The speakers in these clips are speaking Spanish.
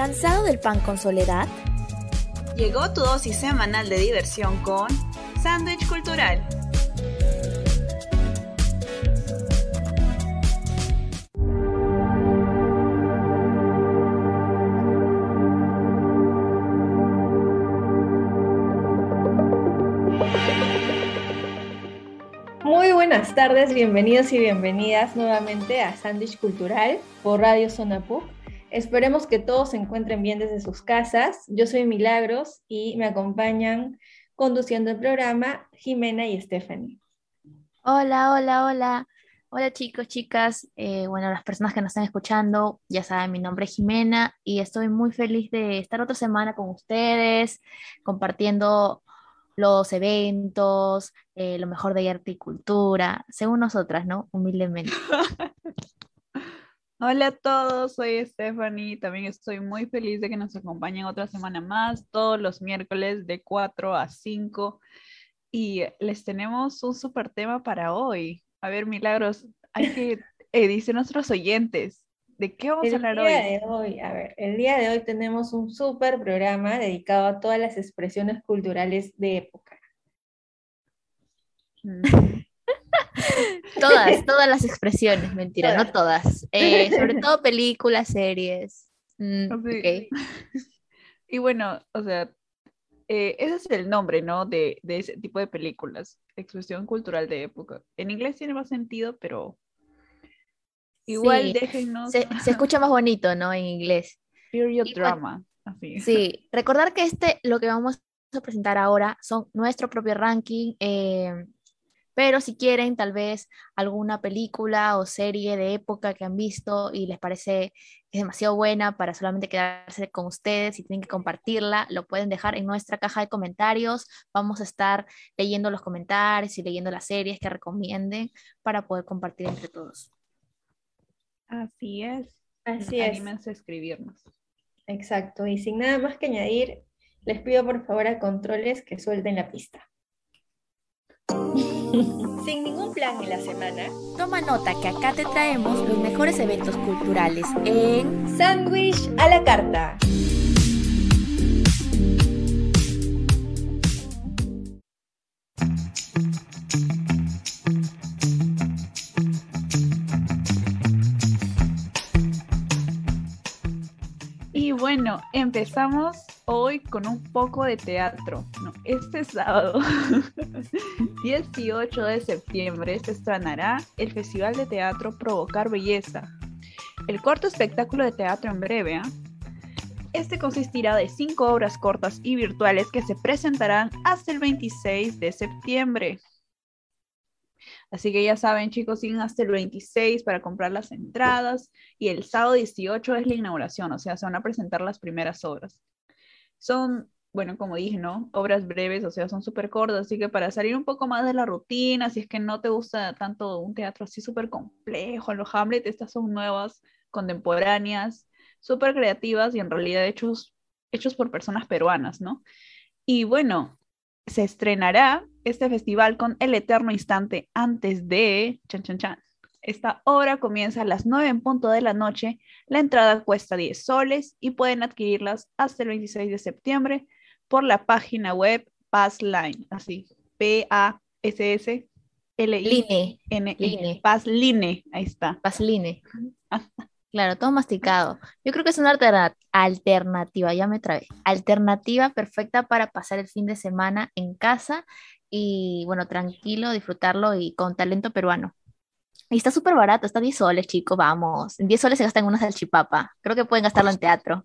¿Cansado del pan con soledad? Llegó tu dosis semanal de diversión con Sándwich Cultural. Muy buenas tardes, bienvenidos y bienvenidas nuevamente a Sándwich Cultural por Radio Zona PUC. Esperemos que todos se encuentren bien desde sus casas. Yo soy Milagros y me acompañan conduciendo el programa Jimena y Stephanie. Hola, hola, hola. Hola chicos, chicas. Eh, bueno, las personas que nos están escuchando, ya saben, mi nombre es Jimena y estoy muy feliz de estar otra semana con ustedes, compartiendo los eventos, eh, lo mejor de arte y cultura, según nosotras, ¿no? Humildemente. Hola a todos, soy Stephanie. También estoy muy feliz de que nos acompañen otra semana más, todos los miércoles de 4 a 5. Y les tenemos un super tema para hoy. A ver, Milagros, hay que eh, dice nuestros oyentes. ¿De qué vamos a hablar el día hoy? De hoy? A ver, el día de hoy tenemos un súper programa dedicado a todas las expresiones culturales de época. Todas, todas las expresiones, mentira, no todas. Eh, sobre todo películas, series. Mm, Sí. ok. Y bueno, o sea, eh, ese es el nombre, ¿no? De, de ese tipo de películas, expresión cultural de época. En inglés tiene más sentido, pero igual Sí, déjennos Se, se escucha más bonito, ¿no? En inglés. period y bueno, drama, así. Sí, recordar que este, lo que vamos a presentar ahora, son nuestro propio ranking, eh, pero si quieren tal vez alguna película o serie de época que han visto y les parece que es demasiado buena para solamente quedarse con ustedes y tienen que compartirla, lo pueden dejar en nuestra caja de comentarios. Vamos a estar leyendo los comentarios y leyendo las series que recomienden para poder compartir entre todos. Así es. Así es. Anímense a escribirnos. Exacto. Y sin nada más que añadir, les pido por favor a controles que suelten la pista. Sin ningún plan en la semana, toma nota que acá te traemos los mejores eventos culturales en Sándwich a la carta. Y bueno, empezamos hoy con un poco de teatro. ¿no? Este sábado, 18 de septiembre, se estrenará el Festival de Teatro Provocar Belleza. El corto espectáculo de teatro en breve. ¿ah? Este consistirá de cinco obras cortas y virtuales que se presentarán hasta el 26 de septiembre. Así que ya saben, chicos, siguen hasta el 26 para comprar las entradas y el sábado 18 es la inauguración, o sea, se van a presentar las primeras obras. Son, bueno, como dije, ¿no? Obras breves, o sea, son súper cortas, así que para salir un poco más de la rutina, si es que no te gusta tanto un teatro así súper complejo, los Hamlet, estas son nuevas, contemporáneas, súper creativas y en realidad hechos, hechos por personas peruanas, ¿no? Y bueno, se estrenará este festival con El Eterno Instante antes de... Chan, chan, chan. Esta obra comienza a las 9 en punto de la noche. La entrada cuesta 10 soles y pueden adquirirlas hasta el 26 de septiembre por la página web Passline, así, P-A-S-S-L-I-N-E, Line, Passline, ahí está. Pasline. Claro, todo masticado. Yo creo que es una alterna- alternativa, ya me trabé. Alternativa perfecta para pasar el fin de semana en casa y, bueno, tranquilo, disfrutarlo y con talento peruano. Y está súper barato, está 10 soles, chicos, vamos. En 10 soles se gastan una salchipapa. Creo que pueden gastarlo en teatro.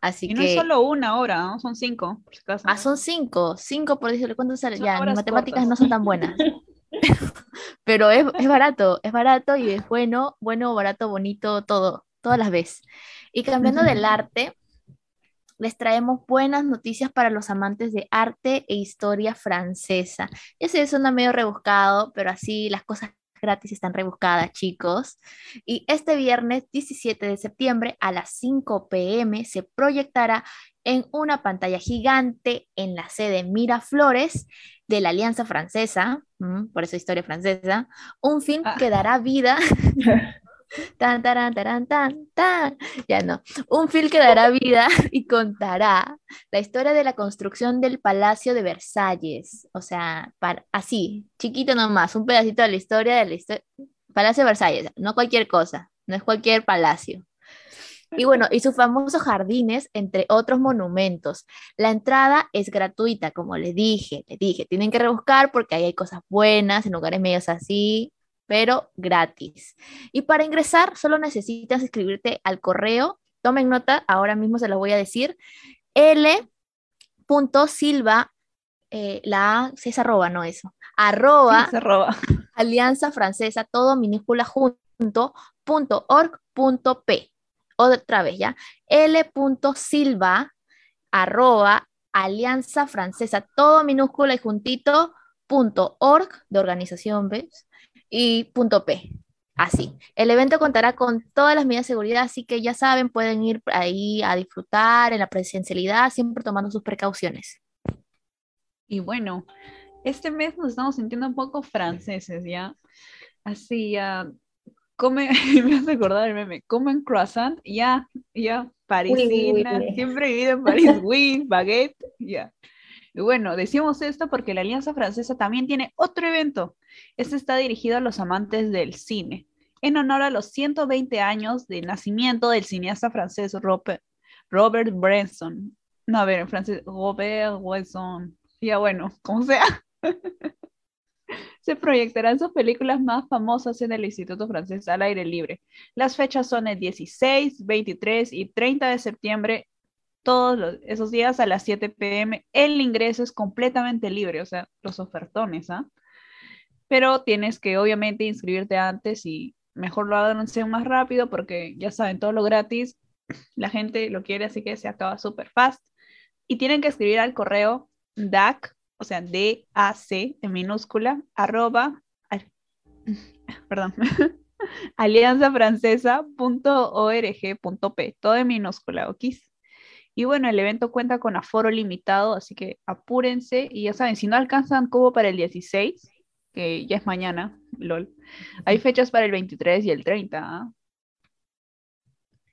Así Y no que... es solo una hora, ¿no? son cinco, por si acaso. Ah, son 5, 5 por 10 soles. ¿Cuánto sale? Son Ya, mis matemáticas cortas. no son tan buenas. Pero es, es barato, es barato y es bueno, bueno, barato, bonito, todo, todas las veces. Y cambiando del arte, les traemos buenas noticias para los amantes de arte e historia francesa. Ya sé, suena medio rebuscado, pero así las cosas gratis están rebuscadas, chicos. Y este viernes 17 de septiembre a las 5 pm se proyectará en una pantalla gigante en la sede Miraflores de la Alianza Francesa, mm, por eso historia francesa, un film Ah. que dará vida Tan, taran, taran, tan, tan. Ya no. Un film que dará vida y contará la historia de la construcción del Palacio de Versalles. O sea, así, chiquito nomás, un pedacito de la historia del Palacio de Versalles. No cualquier cosa, no es cualquier palacio. Y bueno, y sus famosos jardines, entre otros monumentos. La entrada es gratuita, como le dije, le dije, tienen que rebuscar porque ahí hay cosas buenas, en lugares medios así, pero gratis. Y para ingresar, solo necesitas escribirte al correo. Tomen nota, ahora mismo se lo voy a decir. L.silva, eh, la A, es arroba, no eso. Arroba, Alianza Francesa, todo minúscula junto, punto org, punto p. Otra vez, ¿ya? L.silva, arroba, Alianza Francesa, todo minúscula y juntito, punto org, de organización, ¿ves? Y punto P. Así. El evento contará con todas las medidas de seguridad, así que ya saben, pueden ir ahí a disfrutar en la presencialidad, siempre tomando sus precauciones. Y bueno, este mes nos estamos sintiendo un poco franceses, ¿ya? Así, ya. Come, me hace acordar el meme, comen croissant, ya, ya, parisina, siempre he vivido en París, oui, baguette, ya. Y bueno, decimos esto porque la Alianza Francesa también tiene otro evento. Este está dirigido a los amantes del cine, en honor a los 120 años de nacimiento del cineasta francés Robert, Robert Bresson. No, a ver, en francés, Robert Bresson. Ya bueno, como sea. Se proyectarán sus películas más famosas en el Instituto Francés al aire libre. Las fechas son el 16, 23 y 30 de septiembre todos esos días a las 7 pm. El ingreso es completamente libre, o sea, los ofertones, ¿ah? Pero tienes que obviamente inscribirte antes y mejor lo hagan más rápido porque ya saben, todo lo gratis, la gente lo quiere, así que se acaba súper fast. Y tienen que escribir al correo DAC, o sea, D-A-C en minúscula, arroba, perdón, alianzafrancesa.org.p, todo en minúscula, ¿ok? Y bueno, el evento cuenta con aforo limitado, así que apúrense y ya saben, si no alcanzan cubo para el 16, que ya es mañana, lol, hay fechas para el 23 y el 30. ¿ah?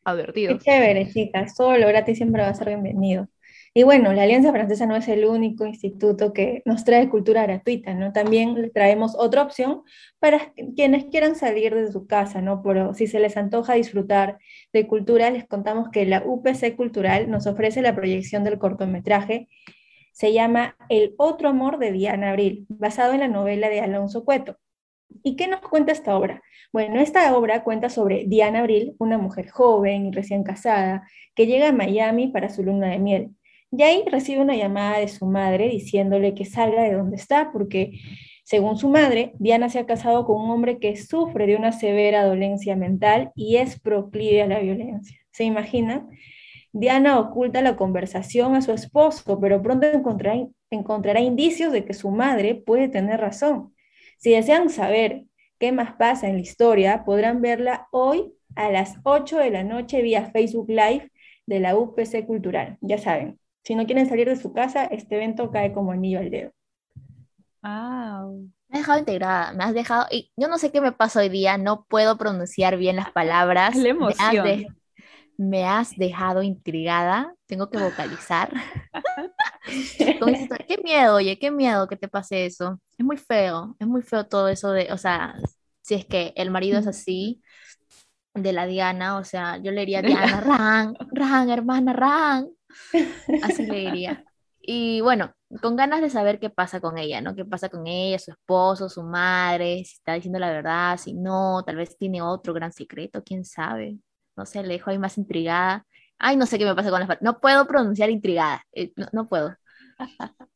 Advertidos. Qué chévere, chicas, todo lo gratis siempre va a ser bienvenido. Y bueno, la Alianza Francesa no es el único instituto que nos trae cultura gratuita, ¿no? También traemos otra opción para quienes quieran salir de su casa, ¿no? Pero si se les antoja disfrutar de cultura, les contamos que la UPC Cultural nos ofrece la proyección del cortometraje. Se llama El otro amor de Diana Abril, basado en la novela de Alonso Cueto. ¿Y qué nos cuenta esta obra? Bueno, esta obra cuenta sobre Diana Abril, una mujer joven y recién casada, que llega a Miami para su luna de miel. Y ahí recibe una llamada de su madre diciéndole que salga de donde está, porque según su madre, Diana se ha casado con un hombre que sufre de una severa dolencia mental y es proclive a la violencia. ¿Se imagina? Diana oculta la conversación a su esposo, pero pronto encontrará, encontrará indicios de que su madre puede tener razón. Si desean saber qué más pasa en la historia, podrán verla hoy a las 8 de la noche vía Facebook Live de la UPC Cultural. Ya saben, si no quieren salir de su casa, este evento cae como anillo al dedo. Wow. Me has dejado integrada, me has dejado, y yo no sé qué me pasa hoy día, no puedo pronunciar bien las palabras. La emoción. Me has, dejado intrigada, tengo que vocalizar. qué miedo, oye, qué miedo que te pase eso. Es muy feo, es muy feo todo eso de, o sea, si es que el marido es así, de la Diana, o sea, yo le diría Diana, Ran, Ran, hermana, Ran. Así le diría. Y bueno, con ganas de saber qué pasa con ella, ¿no? ¿Qué pasa con ella, su esposo, su madre, si está diciendo la verdad, si no, tal vez tiene otro gran secreto, quién sabe. No sé, le dejo ahí más intrigada. Ay, no sé qué me pasa con las No puedo pronunciar intrigada, eh, no, puedo.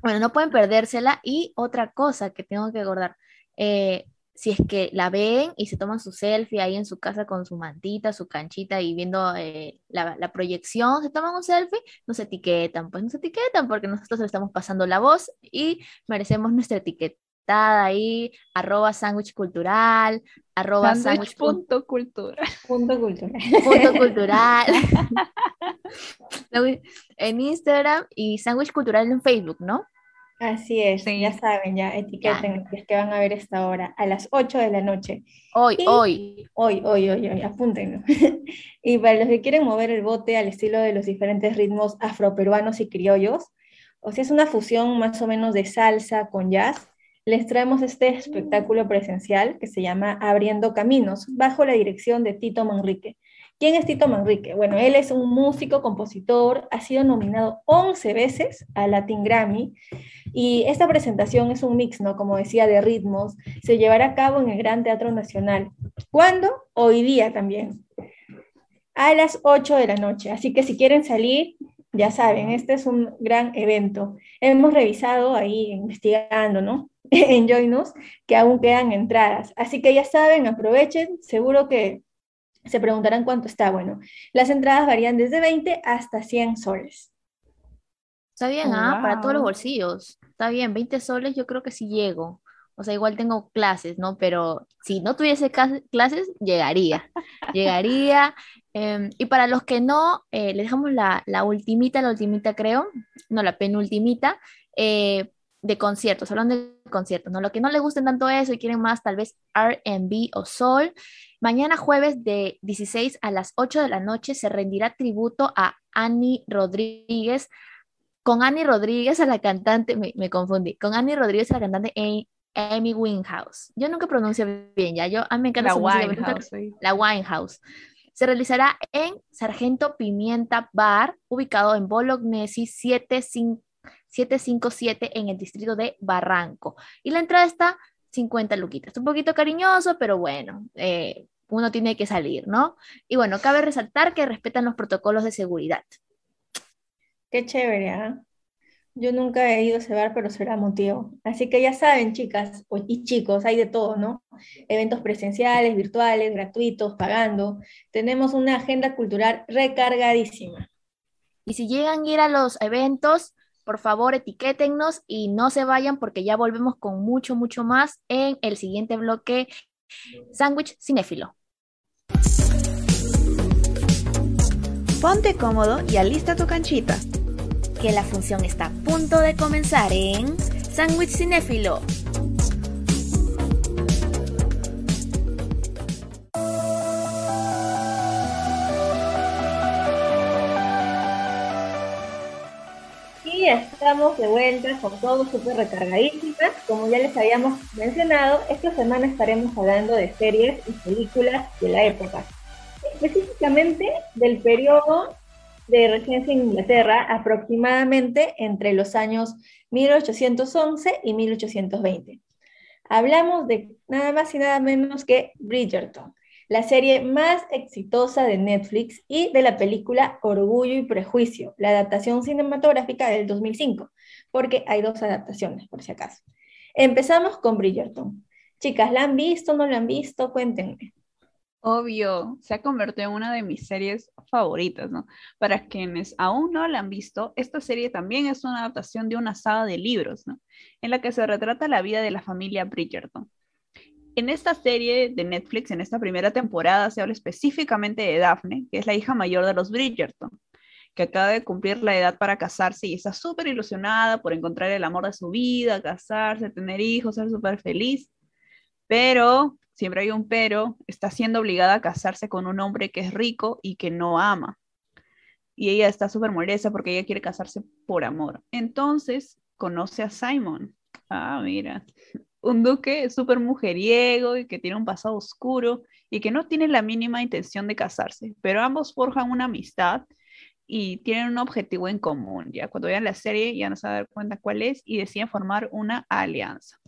Bueno, no pueden perdérsela. Y otra cosa que tengo que acordar, eh, si es que la ven y se toman su selfie ahí en su casa con su mantita, su canchita y viendo eh, la, proyección, se toman un selfie, nos etiquetan, pues nos etiquetan porque nosotros le estamos pasando la voz y merecemos nuestra ahí, arroba sándwich cultural, arroba sándwich punto cultural. Punto cultural. Punto cultural. en Instagram y sándwich cultural en Facebook, ¿no? Así es, ya saben, ya etiqueten es que van a ver esta hora a las 8 de la noche. Hoy, hoy. Hoy, hoy, hoy, hoy, apúntenlo. y para los que quieren mover el bote al estilo de los diferentes ritmos afroperuanos y criollos, o sea, es una fusión más o menos de salsa con jazz, les traemos este espectáculo presencial que se llama Abriendo Caminos, bajo la dirección de Tito Manrique. ¿Quién es Tito Manrique? Bueno, él es un músico, compositor, ha sido nominado 11 veces a Latin Grammy y esta presentación es un mix, ¿no? Como decía, de ritmos. Se llevará a cabo en el Gran Teatro Nacional. ¿Cuándo? Hoy día también. A las 8 de la noche. Así que si quieren salir, ya saben, este es un gran evento. Hemos revisado ahí, investigando, ¿no? en Joinus, que aún quedan entradas. Así que ya saben, aprovechen, seguro que se preguntarán cuánto está. Bueno, las entradas varían desde 20 hasta 100 soles. Está bien, ¿ah? Para todos los bolsillos. Está bien, 20 soles yo creo que sí llego. O sea, igual tengo clases, ¿no? Pero si no tuviese clases, llegaría. llegaría. Em, y para los que no, eh, les dejamos la, la ultimita, la ultimita creo, no, la penultimita, eh, de conciertos, hablando de conciertos, ¿no? Lo que no les gusten tanto eso y quieren más tal vez RB o Soul, mañana jueves de 16 a las 8 de la noche se rendirá tributo a Annie Rodríguez, con Annie Rodríguez a la cantante, me, confundí, con Annie Rodríguez a la cantante Amy Winehouse. Yo nunca pronuncio bien, ya, yo, a mí me encanta la Winehouse, la Winehouse. Se realizará en Sargento Pimienta Bar, ubicado en Bolognesi 75 757 en el distrito de Barranco. Y la entrada está 50 luquitas. Un poquito cariñoso, pero bueno, eh, uno tiene que salir, ¿no? Y bueno, cabe resaltar que respetan los protocolos de seguridad. Qué chévere, ¿ah? Yo nunca he ido a ese bar, pero será motivo. Así que ya saben, chicas y chicos, hay de todo, ¿no? Eventos presenciales, virtuales, gratuitos, pagando. Tenemos una agenda cultural recargadísima. Y si llegan a ir a los eventos, por favor, etiquétennos y no se vayan porque ya volvemos con mucho, mucho más en el siguiente bloque Sándwich Cinéfilo. Ponte cómodo y alista tu canchita. Que la función está a punto de comenzar en Sándwich Cinéfilo. Estamos de vuelta con todo súper recargadísimas. Como ya les habíamos mencionado, esta semana estaremos hablando de series y películas de la época. Específicamente del periodo de regencia en Inglaterra, aproximadamente entre los años 1811 y 1820. Hablamos de nada más y nada menos que Bridgerton, la serie más exitosa de Netflix y de la película Orgullo y Prejuicio, la adaptación cinematográfica del 2005, porque hay dos adaptaciones, por si acaso. Empezamos con Bridgerton. Chicas, ¿la han visto? ¿No la han visto? Cuéntenme. Obvio, se ha convertido en una de mis series favoritas, ¿no? Para quienes aún no la han visto, esta serie también es una adaptación de una saga de libros, ¿no? En la que se retrata la vida de la familia Bridgerton. En esta serie de Netflix, en esta primera temporada, se habla específicamente de Daphne, que es la hija mayor de los Bridgerton, que acaba de cumplir la edad para casarse y está súper ilusionada por encontrar el amor de su vida, casarse, tener hijos, ser súper feliz. Pero, siempre hay un pero, está siendo obligada a casarse con un hombre que es rico y que no ama. Y ella está súper molesta porque ella quiere casarse por amor. Entonces, conoce a Simon. Ah, mira un duque súper mujeriego y que tiene un pasado oscuro y que no tiene la mínima intención de casarse, pero ambos forjan una amistad y tienen un objetivo en común. Ya cuando vean la serie ya no se van a dar cuenta cuál es y deciden formar una alianza.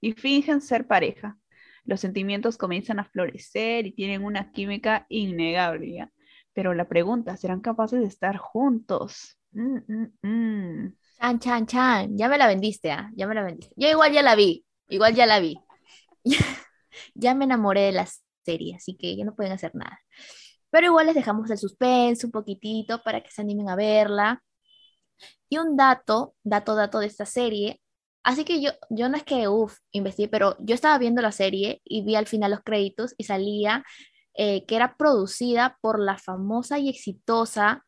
Y fingen ser pareja. Los sentimientos comienzan a florecer y tienen una química innegable. Pero la pregunta, ¿serán capaces de estar juntos? Mm, mm, mm. Chan, chan, chan. Ya me la vendiste, ¿ah? Ya me la vendiste. Yo igual ya la vi. Igual ya la vi. ya me enamoré de la serie, así que ya no pueden hacer nada. Pero igual les dejamos el suspense un poquitito para que se animen a verla. Y un dato, dato, dato de esta serie. Así que yo, yo no es que, uff, investigué, pero yo estaba viendo la serie y vi al final los créditos y salía eh, que era producida por la famosa y exitosa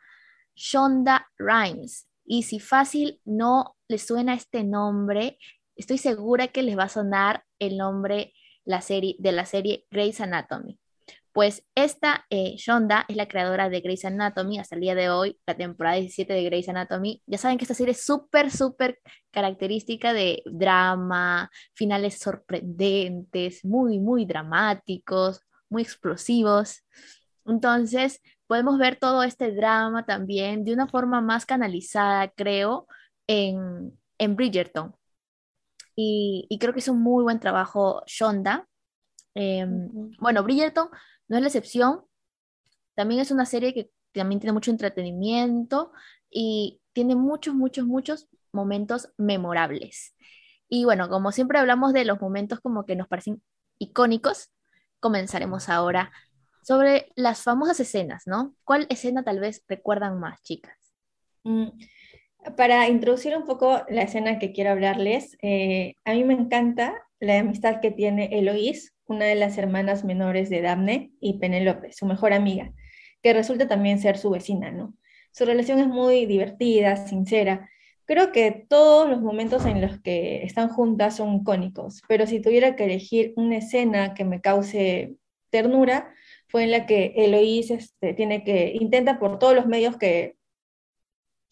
Shonda Rhimes. Y si fácil no les suena este nombre, estoy segura que les va a sonar el nombre la serie, de la serie Grey's Anatomy. Pues esta eh, Shonda es la creadora de Grey's Anatomy hasta el día de hoy, la temporada 17 de Grey's Anatomy. Ya saben que esta serie es súper, súper característica de drama, finales sorprendentes, muy, muy dramáticos, muy explosivos. Entonces, podemos ver todo este drama también de una forma más canalizada, creo, en, en Bridgerton. Y, y creo que es un muy buen trabajo Shonda. Em, bueno, Bridgerton no es la excepción. También es una serie que también tiene mucho entretenimiento y tiene muchos, muchos, muchos momentos memorables. Y bueno, como siempre hablamos de los momentos como que nos parecen icónicos, comenzaremos ahora sobre las famosas escenas, ¿no? ¿Cuál escena tal vez recuerdan más, chicas? Mm, para introducir un poco la escena que quiero hablarles, eh, a mí me encanta la amistad que tiene Eloís una de las hermanas menores de Daphne, y Penélope, su mejor amiga, que resulta también ser su vecina, ¿no? Su relación es muy divertida, sincera. Creo que todos los momentos en los que están juntas son icónicos, pero si tuviera que elegir una escena que me cause ternura, fue en la que Eloís este, tiene que, intenta por todos los medios que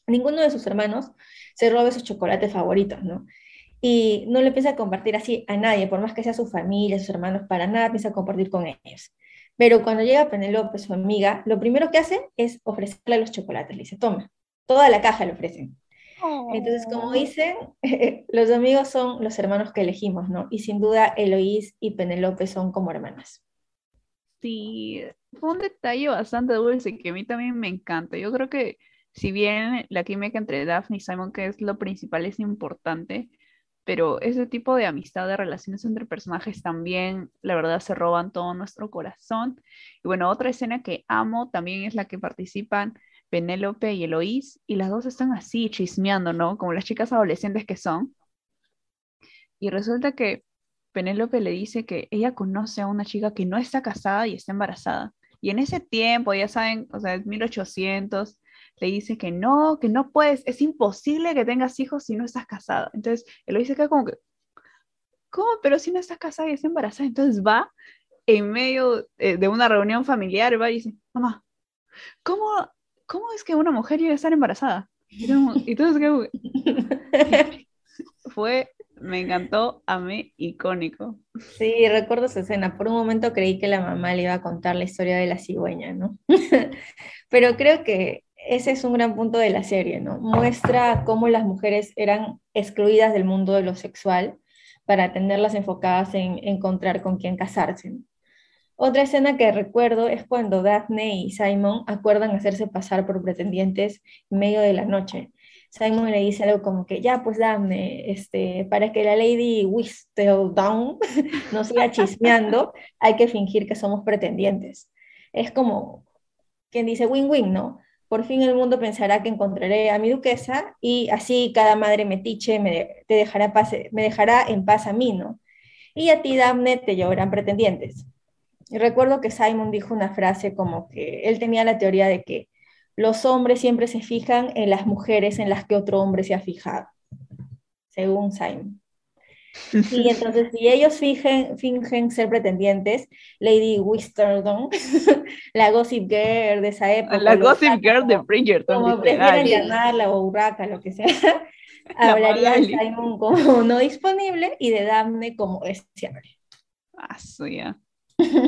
ninguno de sus hermanos se robe sus chocolates favoritos, ¿no? y no le piensa a compartir así a nadie, por más que sea su familia, sus hermanos, para nada piensa compartir con ellos. Pero cuando llega Penelope, su amiga, lo primero que hace es ofrecerle los chocolates. Le dice, toma, toda la caja le ofrecen. Entonces, como oh. dicen, los amigos son los hermanos que elegimos, ¿no? Y sin duda, Eloís y Penelope son como hermanas. Sí, fue un detalle bastante dulce que a mí también me encanta. Yo creo que si bien la química entre Daphne y Simon, que es lo principal, es importante, pero ese tipo de amistad, de relaciones entre personajes también, la verdad, se roban todo nuestro corazón. Y bueno, otra escena que amo también es la que participan Penélope y Eloís, y las dos están así chismeando, ¿no? Como las chicas adolescentes que son. Y resulta que Penélope le dice que ella conoce a una chica que no está casada y está embarazada. Y en ese tiempo, ya saben, o sea, es 1800, le dice que no, que no puedes, es imposible que tengas hijos si no estás casada. Entonces, él lo dice que como que, ¿cómo? Pero si no estás casada y estás embarazada. Entonces va en medio eh, de una reunión familiar, va y dice, mamá, ¿cómo, cómo es que una mujer llega a estar embarazada? Y entonces, fue me encantó, a mí icónico. Sí, recuerdo esa escena. Por un momento creí que la mamá le iba a contar la historia de la cigüeña, ¿no? Pero creo que ese es un gran punto de la serie, ¿no? Muestra cómo las mujeres eran excluidas del mundo de lo sexual para tenerlas enfocadas en encontrar con quién casarse. Otra escena que recuerdo es cuando Daphne y Simon acuerdan hacerse pasar por pretendientes en medio de la noche. Simon le dice algo como que, ya, pues Daphne, este, para que la Lady Whistledown no siga chismeando, hay que fingir que somos pretendientes. Es como quien dice win-win, ¿no? Por fin el mundo pensará que encontraré a mi duquesa y así cada madre metiche me, te dejará, me dejará en paz a mí, ¿no? Y a ti, Daphne, te llevarán pretendientes. Y recuerdo que Simon dijo una frase como que él tenía la teoría de que los hombres siempre se fijan en las mujeres en las que otro hombre se ha fijado, según Simon. Y entonces, si ellos fingen, fingen ser pretendientes, Lady Whistledown, la Gossip Girl de esa época. La Gossip Girl de Bridgerton. Como prefieran llamarla, o Urraca, lo que sea. hablaría de Simon como no disponible y de Daphne como deseable. Ah, sí, ya.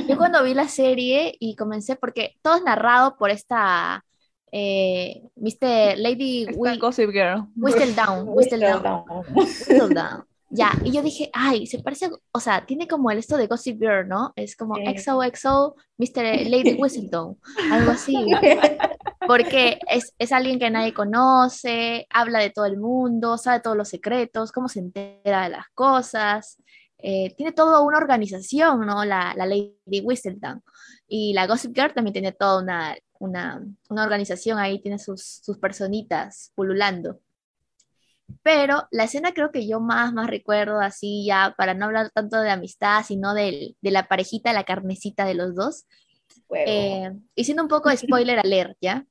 Yo cuando vi la serie y comencé, porque todo es narrado por esta eh, ¿viste? Lady Gossip Girl. Whistledown, Whistledown. Whistledown. Ya, y yo dije, ay, se parece, o sea, tiene como el esto de Gossip Girl, ¿no? Es como XOXO, Mr. Lady Whistledown, algo así. Porque es, es, alguien que nadie conoce, habla de todo el mundo, sabe todos los secretos, cómo se entera de las cosas. Eh, tiene toda una organización, ¿no? La, la Lady Whistledown. Y la Gossip Girl también tiene toda una, una, una organización ahí, tiene sus, sus personitas pululando. Pero la escena creo que yo más, más recuerdo, así ya, para no hablar tanto de amistad, sino de, de la parejita, la carnecita de los dos. Eh, y siendo un poco de spoiler alert, ¿ya?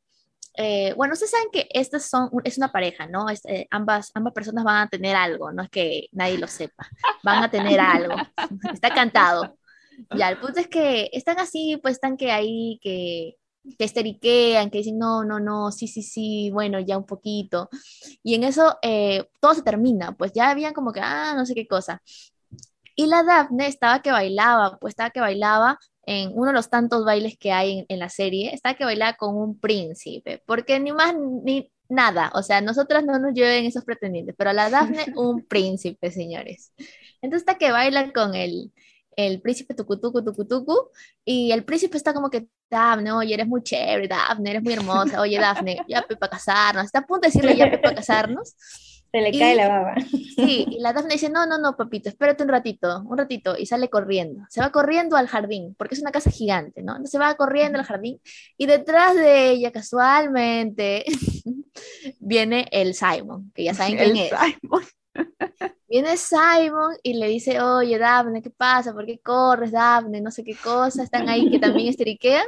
eh, bueno, ustedes saben que estas son, es una pareja, ¿no? Eh, ambas, ambas personas van a tener algo, no es que nadie lo sepa, van a tener algo, está cantado. Ya, el punto es que están así, pues están que ahí, que, que esteriquean, que dicen, no, no, no, sí, sí, sí, bueno, ya un poquito. Y en eso eh, todo se termina, pues ya habían como que, ah, no sé qué cosa. Y la Daphne estaba que bailaba, pues estaba que bailaba en uno de los tantos bailes que hay en, la serie, estaba que bailaba con un príncipe, porque ni más ni nada, o sea, nosotras no nos lleven esos pretendientes, pero a la Daphne un príncipe, señores. Entonces está que baila con el, el príncipe tucutucu, tucutucu, y el príncipe está como que, Daphne, oye, eres muy chévere, Daphne, eres muy hermosa, oye, Daphne, ya para casarnos, está a punto de decirle ya para casarnos. Se le cae la baba. Sí, y la Daphne dice, no, no, no, papito, espérate un ratito, un ratito, y sale corriendo. Se va corriendo al jardín, porque es una casa gigante, ¿no? Entonces se va corriendo al jardín, y detrás de ella, casualmente, viene el Simon, que ya saben quién es. Simon. Viene Simon y le dice, oye, Daphne, ¿qué pasa? ¿Por qué corres, Daphne? No sé qué cosa, están ahí que también esteriquean.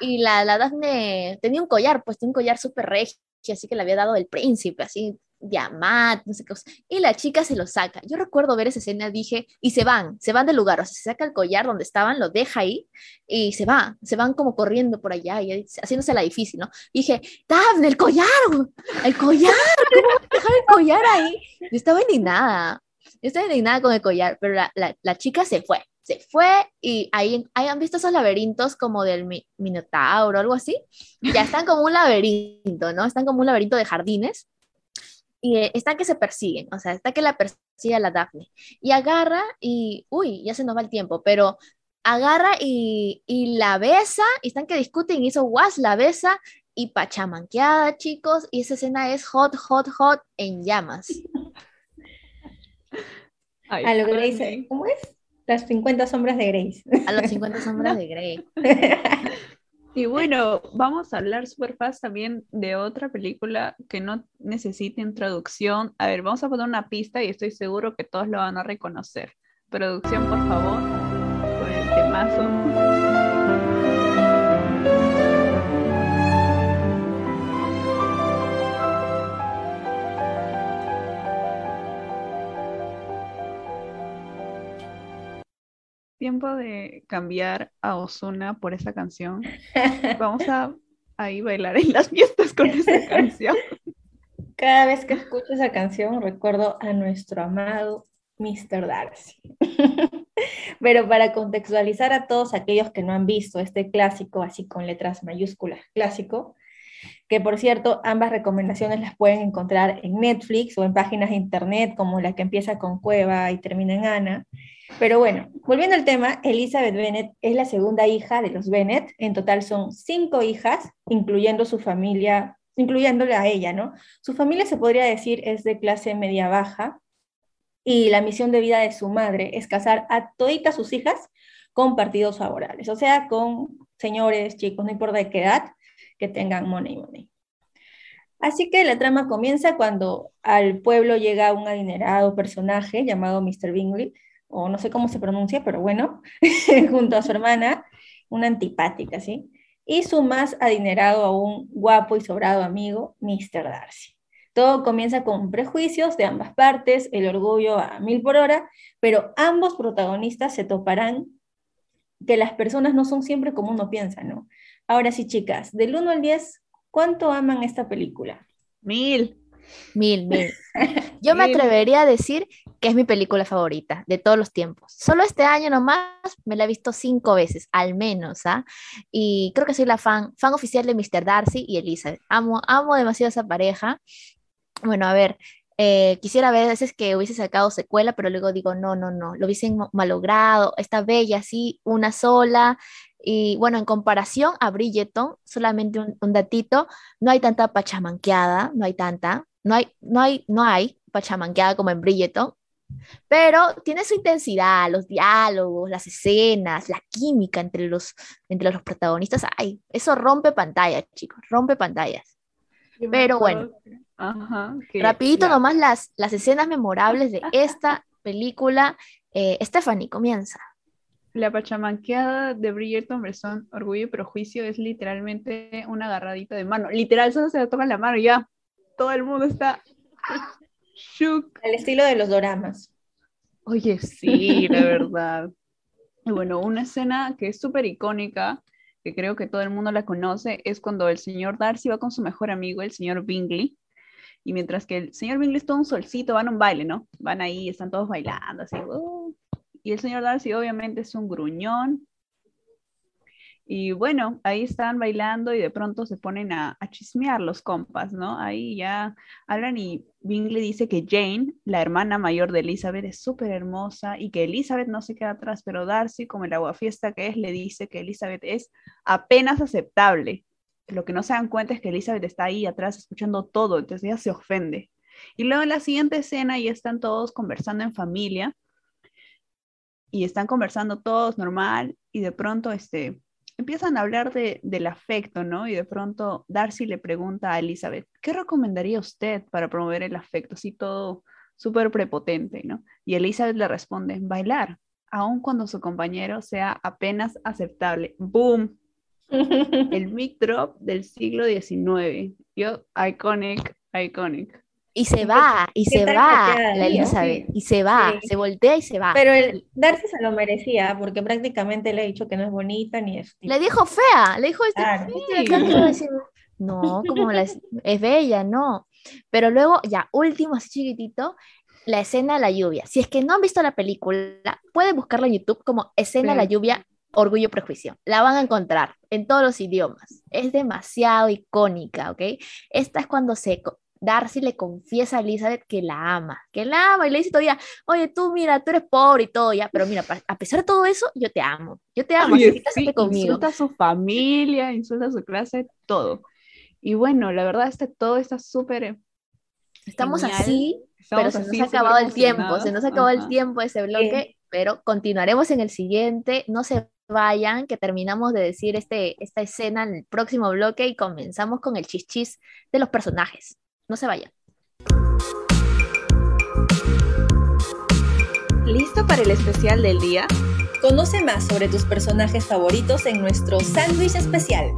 Y la, la Daphne tenía un collar, pues tenía un collar súper regio, así que le había dado el príncipe, así diamante, no sé qué Y la chica se lo saca. Yo recuerdo ver esa escena, dije, y se van, se van del lugar, o sea, se saca el collar donde estaban, lo deja ahí y se va, se van como corriendo por allá y haciéndose la difícil, ¿no? Y dije, Daphne, el collar, el collar, ¿cómo collar ahí? Yo estaba indignada, yo estaba indignada con el collar, pero la, la, la chica se fue. Se fue y ahí, ahí han visto esos laberintos como del Minotauro o algo así. Ya están como un laberinto, ¿no? Están como un laberinto de jardines y eh, está que se persiguen, o sea, está que la persigue a la Daphne. Y agarra y, uy, ya se nos va el tiempo, pero agarra y, y la besa, y están que discuten, y hizo guas, la besa, y pachamanqueada, chicos, y esa escena es hot, hot, hot, en llamas. a lo Grace, ¿cómo es? Las 50 sombras de Grace. A las 50 sombras de Grace. Y bueno, vamos a hablar súper fast también de otra película que no necesita introducción. A ver, vamos a poner una pista y estoy seguro que todos lo van a reconocer. Producción, por favor, con el temazo. Tiempo de cambiar a Osuna por esa canción. Vamos a ahí bailar en las fiestas con esa canción. Cada vez que escucho esa canción recuerdo a nuestro amado Mr. Darcy. Pero para contextualizar a todos aquellos que no han visto este clásico, así con letras mayúsculas, clásico, que por cierto, ambas recomendaciones las pueden encontrar en Netflix o en páginas de internet como la que empieza con Cueva y termina en Ana. Pero bueno, volviendo al tema, Elizabeth Bennet es la segunda hija de los Bennet. En total son cinco hijas, incluyendo su familia, incluyéndole a ella, ¿no? Su familia se podría decir es de clase media baja y la misión de vida de su madre es casar a toditas sus hijas con partidos favorables, o sea, con señores, chicos, no importa de qué edad, que tengan money money. Así que la trama comienza cuando al pueblo llega un adinerado personaje llamado Mr. Bingley, o no sé cómo se pronuncia, pero bueno, junto a su hermana, una antipática, ¿sí? Y su más adinerado aún guapo y sobrado amigo, Mr. Darcy. Todo comienza con prejuicios de ambas partes, el orgullo a mil por hora, pero ambos protagonistas se toparán que las personas no son siempre como uno piensa, ¿no? Ahora sí, chicas, del 1 al 10, ¿cuánto aman esta película? Mil. Mil, mil. Yo me atrevería a decir que es mi película favorita de todos los tiempos. Solo este año nomás me la he visto cinco veces, al menos, ¿ah? Y creo que soy la fan, fan oficial de Mr. Darcy y Elizabeth. Amo, amo demasiado esa pareja. Bueno, a ver, eh, quisiera ver a veces que hubiese sacado secuela, pero luego digo, no, no, no, lo hubiesen malogrado, está bella así, una sola. Y bueno, en comparación a Bridgeton, solamente un, un datito, no hay tanta pachamanqueada, no hay tanta, no hay, no hay, no hay pachamanqueada como en Bridgeton, pero tiene su intensidad, los diálogos, las escenas, la química entre los, entre los protagonistas. Ay, eso rompe pantallas, chicos, rompe pantallas. Pero bueno, rapidito nomás las, las escenas memorables de esta película. Eh, Stephanie, comienza. la pachamanqueada de Bridgerton Bresson, Orgullo y Prejuicio, es literalmente una agarradita de mano. Literal, solo se le toca la mano y ya. Todo el mundo está shook. Al estilo de los doramas. Oye, sí, la verdad. Y bueno, una escena que es súper icónica, que creo que todo el mundo la conoce, es cuando el señor Darcy va con su mejor amigo, el señor Bingley, y mientras que el señor Bingley es todo un solcito, van a un baile, ¿no? Van ahí, están todos bailando, así, uh. y el señor Darcy obviamente es un gruñón, y bueno, ahí están bailando y de pronto se ponen a, chismear los compas, ¿no? Ahí ya hablan y Bingley dice que Jane, la hermana mayor de Elizabeth, es súper hermosa y que Elizabeth no se queda atrás, pero Darcy, como el aguafiesta que es, le dice que Elizabeth es apenas aceptable. Lo que no se dan cuenta es que Elizabeth está ahí atrás escuchando todo, entonces ella se ofende. Y luego en la siguiente escena ya están todos conversando en familia y están conversando todos normal y de pronto este empiezan a hablar de, del afecto, ¿no? Y de pronto Darcy le pregunta a Elizabeth, ¿qué recomendaría usted para promover el afecto? Así todo súper prepotente, ¿no? Y Elizabeth le responde, bailar, aun cuando su compañero sea apenas aceptable. ¡Boom! el mic drop del siglo XIX. Yo, iconic, iconic. Y se va, y se va la Elizabeth, y se va, se voltea y se va. Pero el Darcy se lo merecía, porque prácticamente le ha dicho que no es bonita ni es. Le dijo fea, le dijo este, no, como es, bella, no. Pero luego, ya, último, así chiquitito, la escena de la lluvia. Si es que no han visto la película, pueden buscarla en YouTube como escena de la lluvia, Orgullo y Prejuicio. La van a encontrar en todos los idiomas. Es demasiado icónica, ¿ok? Esta es cuando se Darcy le confiesa a Elizabeth que la ama, que la ama y le dice todavía, oye, tú mira, tú eres pobre y todo, ya, pero mira, a pesar de todo eso, yo te amo, yo te amo, oye, sí, conmigo. Insulta a su familia, insulta a su clase, todo. Y bueno, la verdad, este, todo está súper... Estamos así, pero se nos ha acabado el tiempo, se nos ha acabado el tiempo ese bloque, pero continuaremos en el siguiente, no se vayan, que terminamos de decir este, esta escena en el próximo bloque y comenzamos con el chichis de los personajes. No se vayan. ¿Listo para el especial del día? Conoce más sobre tus personajes favoritos en nuestro sándwich especial.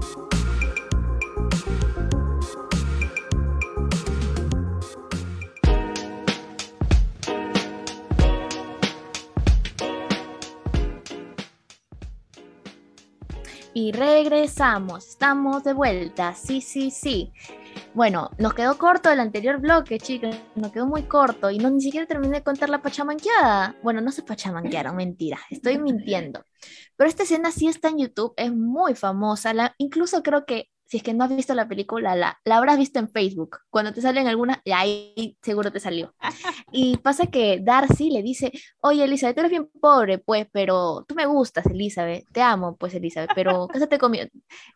Y regresamos, estamos de vuelta, sí, sí, sí. Bueno, nos quedó corto el anterior bloque, chicos, nos quedó muy corto y no ni siquiera terminé de contar la pachamanqueada. Bueno, no se pachamanquearon, mentira, estoy mintiendo. Pero esta escena sí está en YouTube, es muy famosa, incluso creo que si es que no has visto la película, la, la habrás visto en Facebook. Cuando te salen algunas, y ahí seguro te salió. Y pasa que Darcy le dice, oye Elizabeth, tú eres bien pobre, pues, pero tú me gustas, Elizabeth, te amo, pues, Elizabeth, pero cásate conmigo.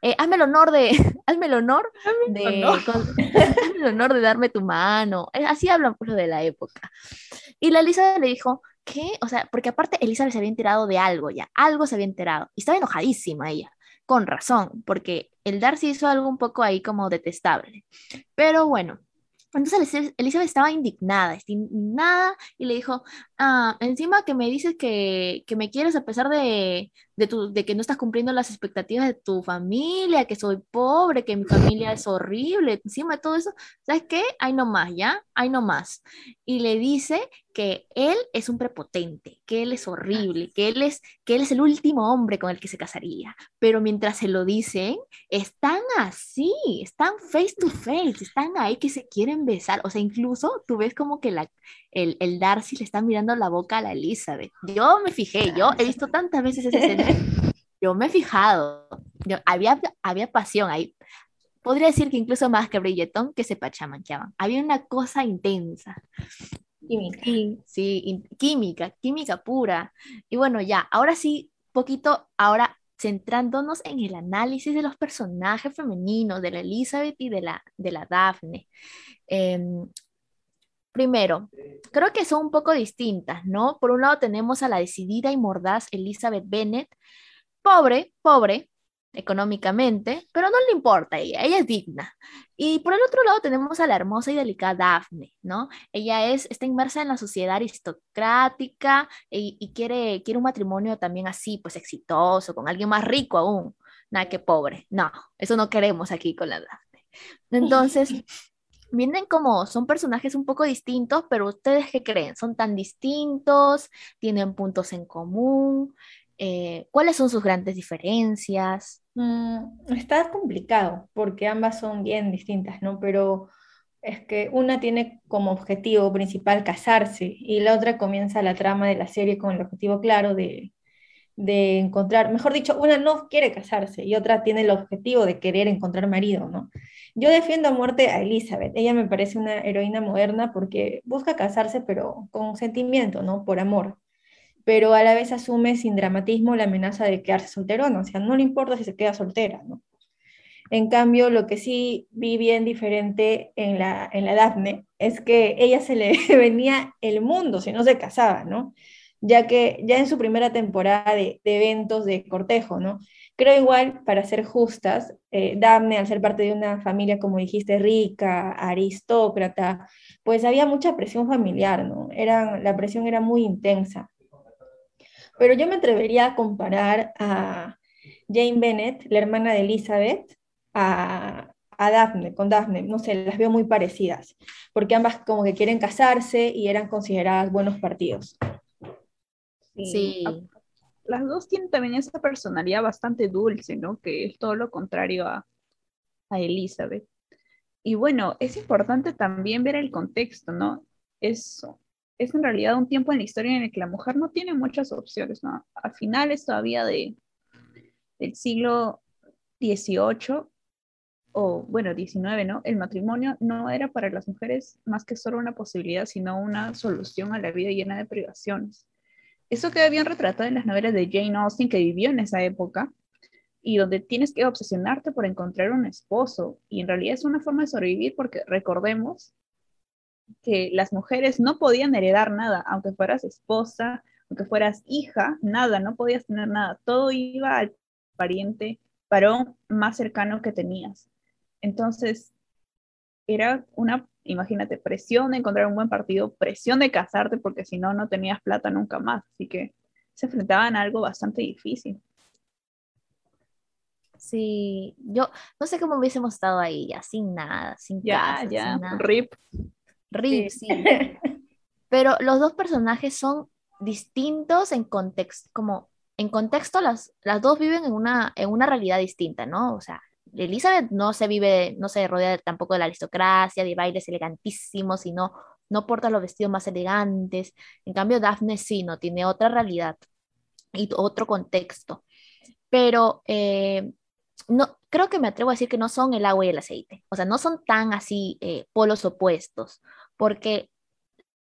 Eh, hazme el honor de, hazme el honor de, hazme el honor de darme tu mano. Eh, así hablan, pues, de la época. Y la Elizabeth le dijo, ¿qué? O sea, porque aparte Elizabeth se había enterado de algo ya, algo se había enterado. Y estaba enojadísima ella con razón, porque el Darcy hizo algo un poco ahí como detestable. Pero bueno, entonces Elizabeth estaba indignada, indignada y le dijo, ah, encima que me dices que, que me quieres a pesar de, de, tu, de que no estás cumpliendo las expectativas de tu familia, que soy pobre, que mi familia es horrible, encima de todo eso, ¿sabes qué? Hay no más, ¿ya? Hay no más. Y le dice que él es un prepotente, que él es horrible, que él es, que él es el último hombre con el que se casaría. Pero mientras se lo dicen, están así, están face to face, están ahí que se quieren besar. O sea, incluso tú ves como que la, el, el Darcy le está mirando la boca a la Elizabeth. Yo me fijé, yo he visto tantas veces ese escena, yo me he fijado, yo, había, había pasión ahí. Podría decir que incluso más que Bridgeton, que se pachamanqueaban. Había una cosa intensa. Química. sí, química, química pura. Y bueno, ya, ahora sí, poquito, ahora centrándonos en el análisis de los personajes femeninos, de la Elizabeth y de la, de la Daphne. Em, Primero, creo que son un poco distintas, ¿no? Por un lado tenemos a la decidida y mordaz Elizabeth Bennet, pobre, pobre, económicamente, pero no le importa a ella, ella es digna. Y por el otro lado tenemos a la hermosa y delicada Daphne, ¿no? Ella es, está inmersa en la sociedad aristocrática y, quiere, quiere un matrimonio también así, pues exitoso, con alguien más rico aún, nada que pobre. No, eso no queremos aquí con la Daphne. Entonces, vienen como, son personajes un poco distintos, pero ustedes qué creen? ¿Son tan distintos? ¿Tienen puntos en común? Eh, ¿Cuáles son sus grandes diferencias? Mm, está complicado porque ambas son bien distintas, ¿no? Pero es que una tiene como objetivo principal casarse y la otra comienza la trama de la serie con el objetivo claro de, de encontrar, mejor dicho, una no quiere casarse y otra tiene el objetivo de querer encontrar marido, ¿no? Yo defiendo a muerte a Elizabeth, ella me parece una heroína moderna porque busca casarse pero con sentimiento, ¿no? Por amor pero a la vez asume sin dramatismo la amenaza de quedarse solterona, o sea, no le importa si se queda soltera, ¿no? En cambio, lo que sí vi bien diferente en la, en la Daphne es que ella se le venía el mundo si no se casaba, ¿no? Ya que ya en su primera temporada de, eventos de cortejo, ¿no? Creo igual, para ser justas, eh, Daphne, al ser parte de una familia, como dijiste, rica, aristócrata, pues había mucha presión familiar, ¿no? Era, la presión era muy intensa. Pero yo me atrevería a comparar a Jane Bennett, la hermana de Elizabeth, a, a Daphne, con Daphne, no sé, las veo muy parecidas, porque ambas como que quieren casarse y eran consideradas buenos partidos. Sí. Las dos tienen también esa personalidad bastante dulce, ¿no? Que es todo lo contrario a, a Elizabeth. Y bueno, es importante también ver el contexto, ¿no? Eso es en realidad un tiempo en la historia en el que la mujer no tiene muchas opciones, ¿no? A finales todavía de, del siglo XVIII, o bueno, XIX, ¿no? El matrimonio no era para las mujeres más que solo una posibilidad, sino una solución a la vida llena de privaciones. Eso queda bien retratado en las novelas de Jane Austen, que vivió en esa época, y donde tienes que obsesionarte por encontrar un esposo, y en realidad es una forma de sobrevivir porque recordemos que las mujeres no podían heredar nada, aunque fueras esposa, aunque fueras hija, nada, no podías tener nada, todo iba al pariente varón más cercano que tenías. Entonces, era una, imagínate, presión de encontrar un buen partido, presión de casarte, porque si no, no tenías plata nunca más. Así que se enfrentaban a algo bastante difícil. Sí, yo no sé cómo hubiésemos estado ahí, ya sin nada, sin ya, ya, rip. Rip, sí. Pero los dos personajes son distintos en contexto, como en contexto las, las dos viven en una, en una realidad distinta, ¿no? O sea, Elizabeth no se vive, no se rodea tampoco de la aristocracia, de bailes elegantísimos, sino no porta los vestidos más elegantes. En cambio, Daphne sí, no tiene otra realidad y otro contexto. Pero eh, no, creo que me atrevo a decir que no son el agua y el aceite. O sea, no son tan así eh, polos opuestos, porque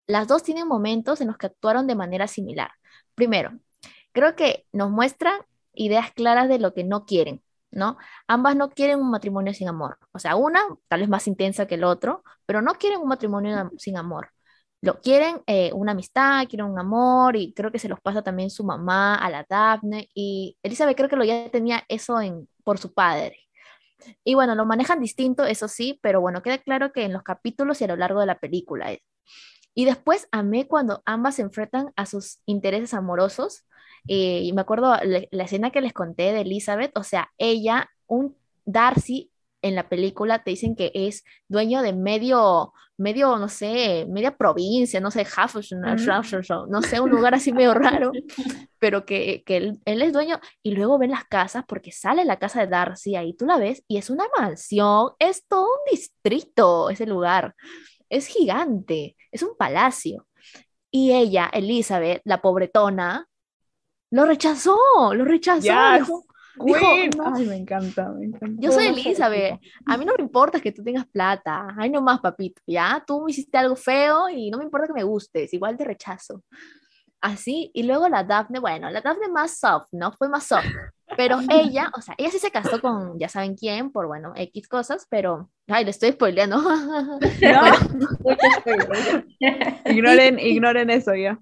las dos tienen momentos en los que actuaron de manera similar. Primero, creo que nos muestran ideas claras de lo que no quieren, ¿no? Ambas no quieren un matrimonio sin amor. O sea, una tal vez más intensa que el otro, pero no quieren un matrimonio sin amor. Lo quieren eh, una amistad, quieren un amor y creo que se los pasa también su mamá a la Daphne y Elizabeth creo que lo ya tenía eso en, por su padre. Y bueno, lo manejan distinto, eso sí, pero bueno, queda claro que en los capítulos y a lo largo de la película. Y después amé cuando ambas se enfrentan a sus intereses amorosos. Eh, y me acuerdo la, escena que les conté de Elizabeth, o sea, ella, un Darcy en la película te dicen que es dueño de medio, medio, no sé, media provincia, no sé, no sé, un lugar así medio raro, pero que, que él, él, es dueño y luego ven las casas porque sale la casa de Darcy, ahí tú la ves y es una mansión, es todo un distrito ese lugar, es gigante, es un palacio. Y ella, Elizabeth, la pobretona, lo rechazó, lo rechazó. Ay, me encanta, me encanta. Yo soy Elizabeth. A mí no me importa que tú tengas plata. Ay, no más, papito. Ya, tú me hiciste algo feo y no me importa que me gustes. Igual te rechazo. Así. Y luego la Daphne, bueno, la Daphne más soft, ¿no? Fue más soft. Pero ella, o sea, ella sí se casó con ya saben quién, por bueno, X cosas, pero. Ay, le estoy spoileando. ¿No? ignoren, ignoren eso ya.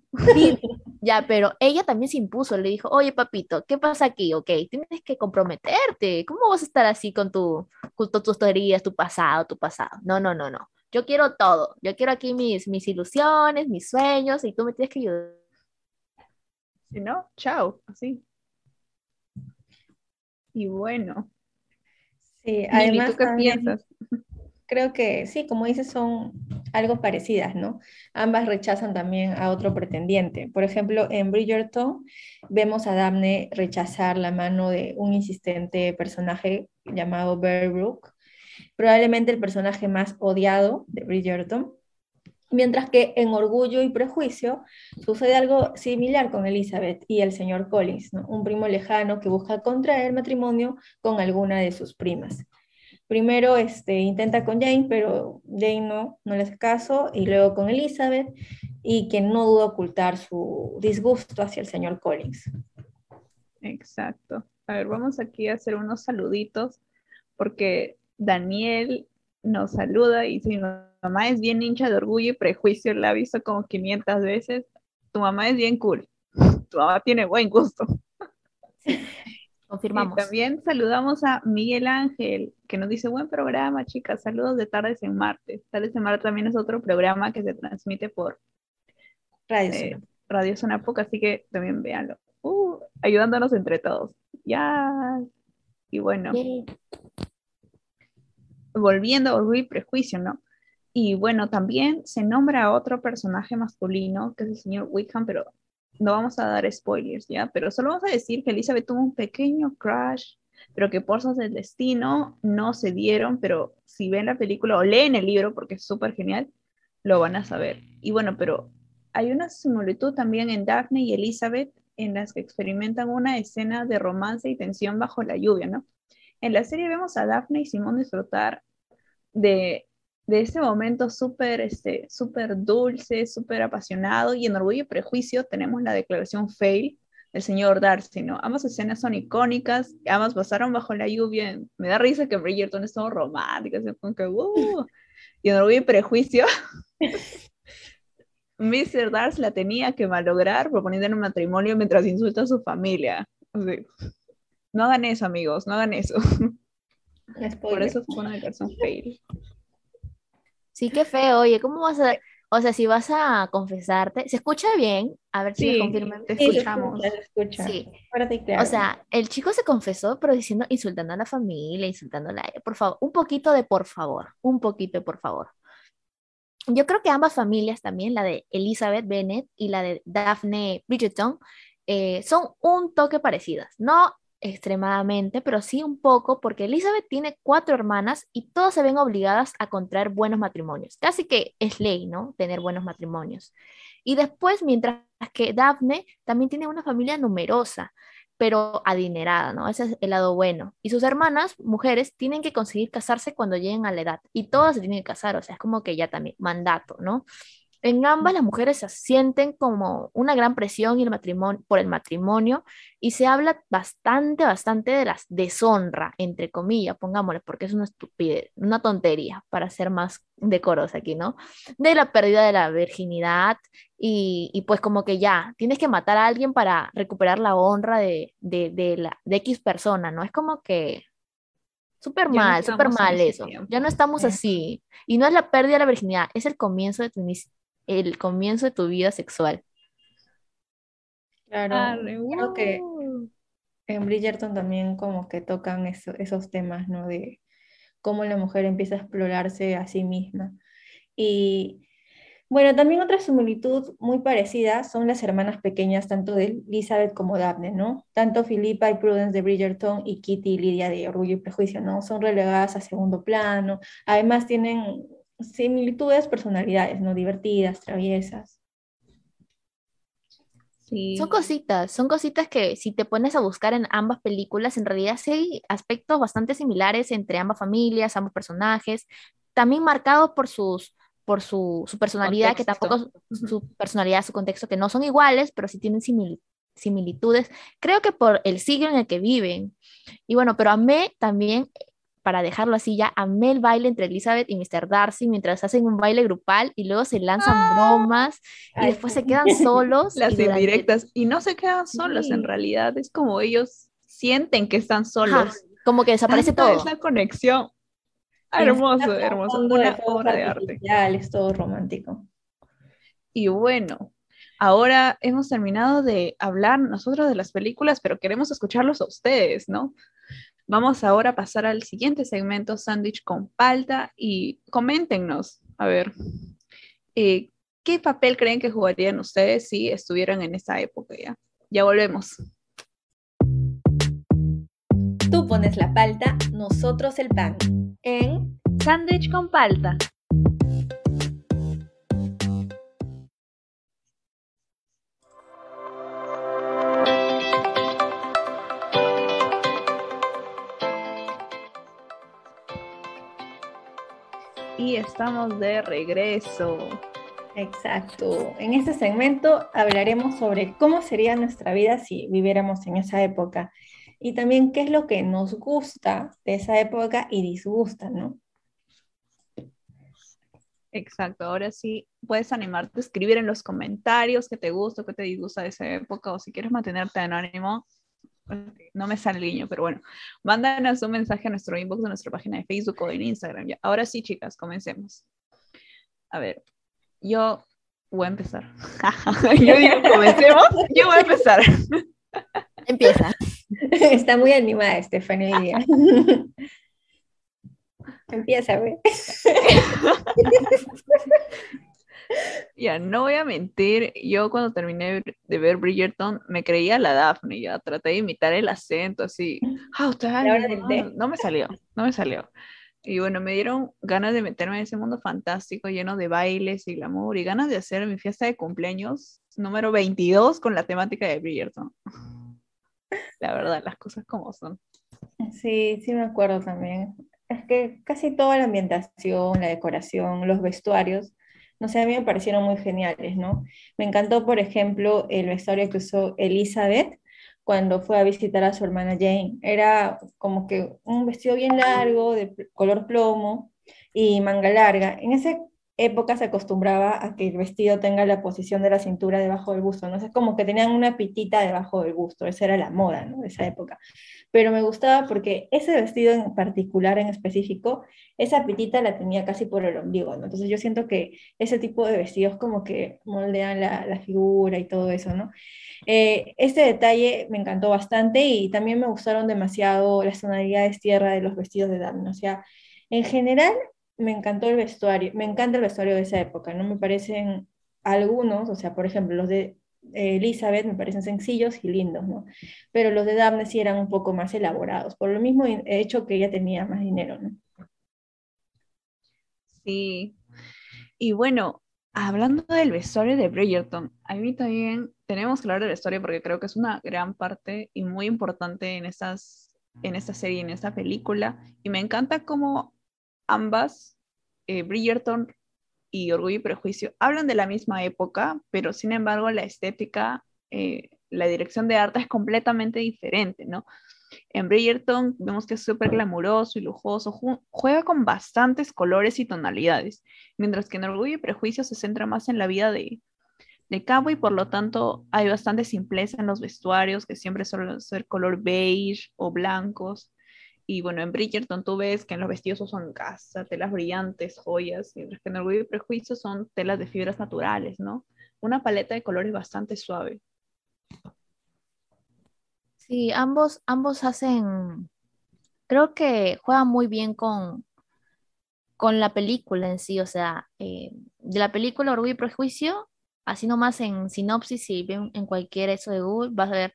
ya, pero ella también se impuso, le dijo, oye papito, ¿qué pasa aquí? Ok, tienes que comprometerte. ¿Cómo vas a estar así con, tu, con tus teorías, tu pasado, tu pasado? No, no, no, no. Yo quiero todo. Yo quiero aquí mis, mis ilusiones, mis sueños, y tú me tienes que ayudar. Si no, chao, así. Y bueno. Sí, además. ¿tú qué piensas? Creo que sí, como dices, son algo parecidas, ¿no? Ambas rechazan también a otro pretendiente. Por ejemplo, en Bridgerton vemos a Daphne rechazar la mano de un insistente personaje llamado Bear Brook, probablemente el personaje más odiado de Bridgerton, Mientras que en Orgullo y Prejuicio sucede algo similar con Elizabeth y el señor Collins, un primo lejano que busca contraer matrimonio con alguna de sus primas. Primero este, intenta con Jane, pero Jane no, no le hace caso, y luego con Elizabeth, y que no duda ocultar su disgusto hacia el señor Collins. Exacto. A ver, vamos aquí a hacer unos saluditos, porque Daniel nos saluda y si no mamá es bien hincha de orgullo y prejuicio, la ha visto como 500 veces. Tu mamá es bien cool. Tu mamá tiene buen gusto. Confirmamos. también saludamos a Miguel Ángel, que nos dice, buen programa, chicas. Saludos de Tardes en Marte. Tardes en Marte también es otro programa que se transmite por Radio, eh, Radio Zona así que también véanlo. Uh, ayudándonos entre todos. Ya. Y bueno. Volviendo a Orgullo y Prejuicio, ¿no? Y bueno, también se nombra a otro personaje masculino, que es el señor Wickham, pero no vamos a dar spoilers, ¿ya? Pero solo vamos a decir que Elizabeth tuvo un pequeño crash, pero que por del destino no se dieron, pero si ven la película o leen el libro, porque es súper genial, lo van a saber. Y bueno, pero hay una similitud también en Daphne y Elizabeth en las que experimentan una escena de romance y tensión bajo la lluvia, ¿no? En la serie vemos a Daphne y Simón disfrutar de de ese momento súper este, super dulce, súper apasionado, y en Orgullo y Prejuicio tenemos la declaración fail del señor Darcy, ¿no? Ambas escenas son icónicas, ambas pasaron bajo la lluvia, me da risa que Bridgerton es todo romántica, como que, uh, y en Orgullo y Prejuicio, Mr. Darcy la tenía que malograr proponiendo un matrimonio mientras insulta a su familia. no hagan eso, amigos, no hagan eso. Por eso fue una declaración fail. Sí, qué feo. Oye, ¿cómo vas a...? O sea, si vas a confesarte, ¿se escucha bien? A ver si me confirman. Te escuchamos. Sí, O sea, el chico se confesó, pero diciendo, insultando a la familia, insultando a la... Por favor, un poquito de por favor, un poquito de por favor. Yo creo que ambas familias también, la de Elizabeth Bennet y la de Daphne Bridgerton, eh, son un toque parecidas. No extremadamente, pero sí un poco, porque Elizabeth tiene cuatro hermanas y todas se ven obligadas a contraer buenos matrimonios. Casi que es ley, ¿no? Tener buenos matrimonios. Y después, mientras que Daphne también tiene una familia numerosa, pero adinerada, ¿no? Ese es el lado bueno. Y sus hermanas, mujeres, tienen que conseguir casarse cuando lleguen a la edad. Y todas se tienen que casar, o sea, es como que ya también, mandato, ¿no? En ambas las mujeres se sienten como una gran presión y el matrimonio, por el matrimonio y se habla bastante, bastante de las deshonra, entre comillas, pongámosle, porque es una estupidez, una tontería, para ser más decorosa aquí, ¿no? De la pérdida de la virginidad y, y, pues como que ya, tienes que matar a alguien para recuperar la honra de, de, de la, de X persona, ¿no? Es como que súper mal, súper mal eso. Ya no estamos así. Y no es la pérdida de la virginidad, es el comienzo de tu, el comienzo de tu vida sexual. Claro, creo que en Bridgerton también como que tocan esos temas, ¿no? De cómo la mujer empieza a explorarse a sí misma. Y bueno, también otra similitud muy parecida son las hermanas pequeñas, tanto de Elizabeth como Daphne, ¿no? Tanto Philippa y Prudence de Bridgerton y Kitty y Lidia de Orgullo y Prejuicio, ¿no? Son relegadas a segundo plano. Además tienen similitudes, personalidades, ¿no? Divertidas, traviesas. Sí. Son cositas, son cositas que si te pones a buscar en ambas películas, en realidad sí hay aspectos bastante similares entre ambas familias, ambos personajes, también marcados por sus por su, su personalidad, que tampoco su personalidad, su contexto, que no son iguales, pero sí tienen similitudes, creo que por el siglo en el que viven. Y bueno, pero amé también, para dejarlo así ya, amé el baile entre Elizabeth y Mr. Darcy mientras hacen un baile grupal y luego se lanzan ah. bromas y después se quedan solos. Las indirectas. Y no se quedan solos en realidad, es como ellos sienten que están solos. como que desaparece todo. Es la conexión. hermoso, hermoso. Una obra de arte. Es todo romántico. Y bueno, ahora hemos terminado de hablar nosotros de las películas, pero queremos escucharlos a ustedes, ¿no? Vamos ahora a pasar al siguiente segmento, Sándwich con Palta, y coméntenos, a ver, eh, ¿qué papel creen que jugarían ustedes si estuvieran en esa época ya? Ya volvemos. Tú pones la palta, nosotros el pan. En Sándwich con Palta. Y estamos de regreso. Exacto. En este segmento hablaremos sobre cómo sería nuestra vida si viviéramos en esa época y también qué es lo que nos gusta de esa época y disgusta, ¿no? Exacto, ahora sí puedes animarte a escribir en los comentarios qué te gusta, qué te disgusta de esa época o si quieres mantenerte anónimo, no me sale el guiño, pero bueno, mándanos un mensaje a nuestro inbox de nuestra página de Facebook o en Instagram. Ya. Ahora sí, chicas, comencemos. A ver, yo voy a empezar. yo digo, comencemos, yo voy a empezar. Empieza. Está muy animada Estefanía. Empieza, güey. Ya, no voy a mentir, yo cuando terminé de ver Bridgerton me creía la Daphne, ya traté de imitar el acento así. Ah, no, no me salió, no me salió. Y bueno, me dieron ganas de meterme en ese mundo fantástico lleno de bailes y glamour y ganas de hacer mi fiesta de cumpleaños número 22 con la temática de Bridgerton. La verdad, las cosas como son. Sí, sí me acuerdo también. Es que casi toda la ambientación, la decoración, los vestuarios no sé, a mí me parecieron muy geniales, ¿no? Me encantó, por ejemplo, el vestuario que usó Elizabeth cuando fue a visitar a su hermana Jane. Era como que un vestido bien largo, de color plomo y manga larga. En ese época se acostumbraba a que el vestido tenga la posición de la cintura debajo del busto, ¿no? es como que tenían una pitita debajo del busto, esa era la moda, ¿no? De esa época. Pero me gustaba porque ese vestido en particular, en específico, esa pitita la tenía casi por el ombligo, ¿no? Entonces yo siento que ese tipo de vestidos como que moldean la, la figura y todo eso, ¿no? Eh, este detalle me encantó bastante y también me gustaron demasiado las tonalidades tierra de los vestidos de Daphne, o sea, en general me encantó el vestuario, me encanta el vestuario de esa época, ¿no? Me parecen algunos, o sea, por ejemplo, los de Elizabeth me parecen sencillos y lindos, ¿no? Pero los de Daphne sí eran un poco más elaborados, por lo mismo hecho que ella tenía más dinero, ¿no? Sí. Y bueno, hablando del vestuario de Bridgerton, a mí también tenemos que hablar del vestuario porque creo que es una gran parte y muy importante en, estas, en esta serie, en esta película. Y me encanta cómo ambas, eh, Bridgerton y Orgullo y Prejuicio, hablan de la misma época, pero sin embargo la estética, eh, la dirección de arte es completamente diferente, ¿no? En Bridgerton vemos que es súper glamuroso y lujoso, juega con bastantes colores y tonalidades, mientras que en Orgullo y Prejuicio se centra más en la vida de, de cabo y por lo tanto hay bastante simpleza en los vestuarios que siempre suelen ser color beige o blancos. Y bueno, en Bridgerton tú ves que en los vestidos son casa, telas brillantes, joyas, mientras que en Orgullo y Prejuicio son telas de fibras naturales, ¿no? Una paleta de colores bastante suave. Sí, ambos, ambos hacen, creo que juegan muy bien con, con la película en sí, o sea, eh, de la película Orgullo y Prejuicio, así nomás en sinopsis, si ven en cualquier eso de Google, vas a ver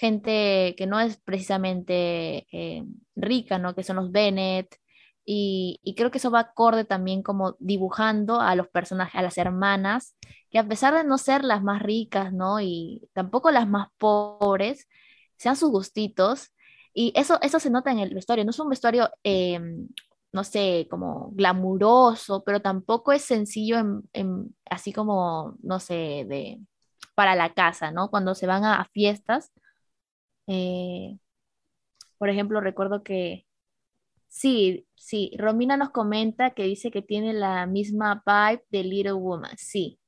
gente que no es precisamente eh, rica, ¿no? Que son los Bennett. Y, creo que eso va acorde también como dibujando a los personajes, a las hermanas, que a pesar de no ser las más ricas, ¿no? Y tampoco las más pobres, sean sus gustitos. Y eso, eso se nota en el vestuario. No es un vestuario, em, no sé, como glamuroso, pero tampoco es sencillo en, así como, no sé, de para la casa, ¿no? Cuando se van a, fiestas. Eh, por ejemplo, recuerdo que sí, sí, Romina nos comenta que dice que tiene la misma vibe de Little Woman. Sí,